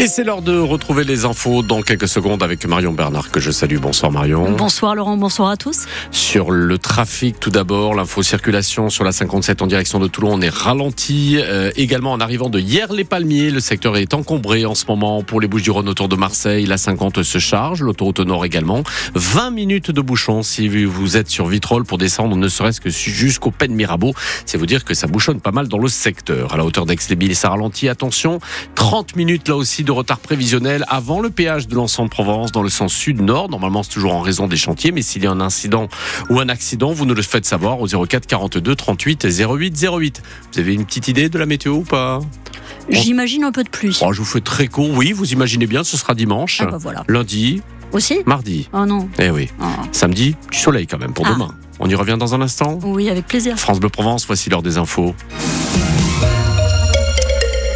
Et c'est l'heure de retrouver les infos dans quelques secondes avec Marion Bernard que je salue. Bonsoir Marion. Bonsoir Laurent, bonsoir à tous. Sur le trafic tout d'abord, l'info circulation sur la 57 en direction de Toulon, on est ralenti. Euh, également en arrivant de hier les Palmiers, le secteur est encombré en ce moment pour les Bouches-du-Rhône autour de Marseille. La 50 se charge, l'autoroute nord également. 20 minutes de bouchon si vous êtes sur Vitrolles pour descendre ne serait-ce que jusqu'au Pen Mirabeau. C'est vous dire que ça bouchonne pas mal dans le secteur. À la hauteur d'Aix-les-Billes, ça ralentit. Attention, 30 minutes là aussi de retard prévisionnel avant le péage de l'ensemble Provence dans le sens sud-nord. Normalement, c'est toujours en raison des chantiers, mais s'il y a un incident ou un accident, vous nous le faites savoir au 04 42 38 08 08. Vous avez une petite idée de la météo ou pas? J'imagine un peu de pluie. Oh, je vous fais très court. Oui, vous imaginez bien, ce sera dimanche. Ah bah voilà. Lundi. Aussi? Mardi. Oh non. Eh oui. Oh. Samedi, du soleil quand même pour Ah. demain. On y revient dans un instant? Oui, avec plaisir. France Bleu Provence, voici l'heure des infos.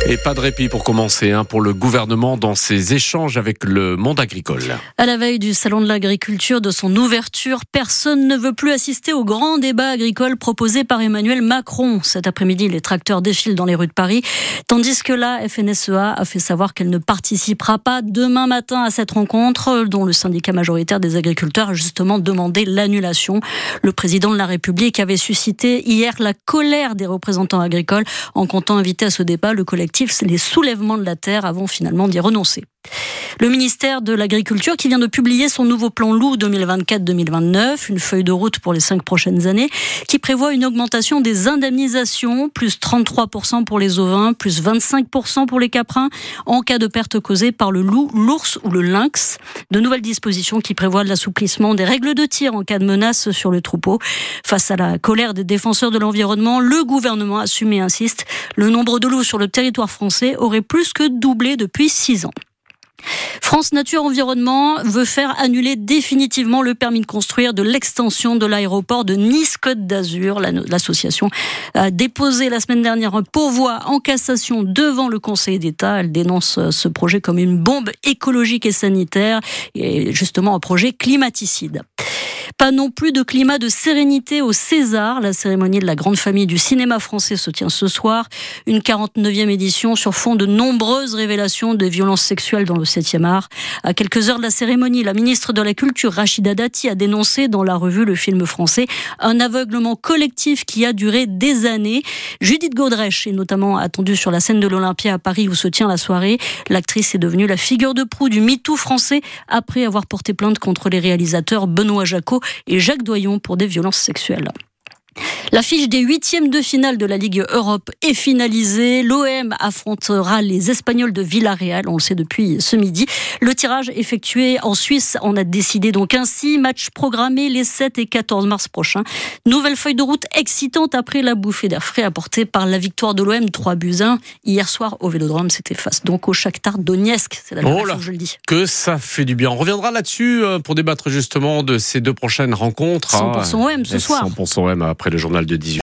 Et pas de répit pour commencer hein, pour le gouvernement dans ses échanges avec le monde agricole. À la veille du Salon de l'agriculture, de son ouverture, personne ne veut plus assister au grand débat agricole proposé par Emmanuel Macron. Cet après-midi, les tracteurs défilent dans les rues de Paris, tandis que la FNSEA a fait savoir qu'elle ne participera pas demain matin à cette rencontre, dont le syndicat majoritaire des agriculteurs a justement demandé l'annulation. Le président de la République avait suscité hier la colère des représentants agricoles en comptant inviter à ce débat le collectif Les Soulèvements de la Terre avant finalement d'y renoncer. Le ministère de l'Agriculture qui vient de publier son nouveau plan loup 2024-2029, une feuille de route pour les cinq prochaines années, qui prévoit une augmentation des indemnisations, plus 33% pour les ovins, plus 25% pour les caprins, en cas de perte causée par le loup, l'ours ou le lynx. De nouvelles dispositions qui prévoient l'assouplissement des règles de tir en cas de menace sur le troupeau. Face à la colère des défenseurs de l'environnement, le gouvernement assume et insiste, le nombre de loups sur le territoire français aurait plus que doublé depuis six ans. France Nature Environnement veut faire annuler définitivement le permis de construire de l'extension de l'aéroport de Nice-Côte d'Azur. L'association a déposé la semaine dernière un pourvoi en cassation devant le Conseil d'État. Elle dénonce ce projet comme une bombe écologique et sanitaire et justement un projet climaticide. Pas non plus de climat de sérénité au César. La cérémonie de la grande famille du cinéma français se tient ce soir. Une 49e édition sur fond de nombreuses révélations de violences sexuelles dans le 7e art. À quelques heures de la cérémonie, la ministre de la Culture, Rachida Dati, a dénoncé dans la revue Le Film français un aveuglement collectif qui a duré des années. Judith Godrèche est notamment attendue sur la scène de l'Olympia à Paris où se tient la soirée. L'actrice est devenue la figure de proue du MeToo français après avoir porté plainte contre les réalisateurs Benoît Jacot et Jacques Doyon pour des violences sexuelles. L'affiche des huitièmes de finale de la Ligue Europe est finalisée. L'OM affrontera les Espagnols de Villarreal, on le sait depuis ce midi. Le tirage effectué en Suisse en a décidé donc ainsi. Match programmé les 7 et 14 mars prochains. Nouvelle feuille de route excitante après la bouffée d'air frais apportée par la victoire de l'OM 3 buts 1 hier soir au Vélodrome. C'était face donc au Shakhtar Donetsk. C'est la Oh là. que je le dis. Que ça fait du bien. On reviendra là-dessus euh, pour débattre justement de ces deux prochaines rencontres. 100% OM ce soir. 100% OM après le de 18.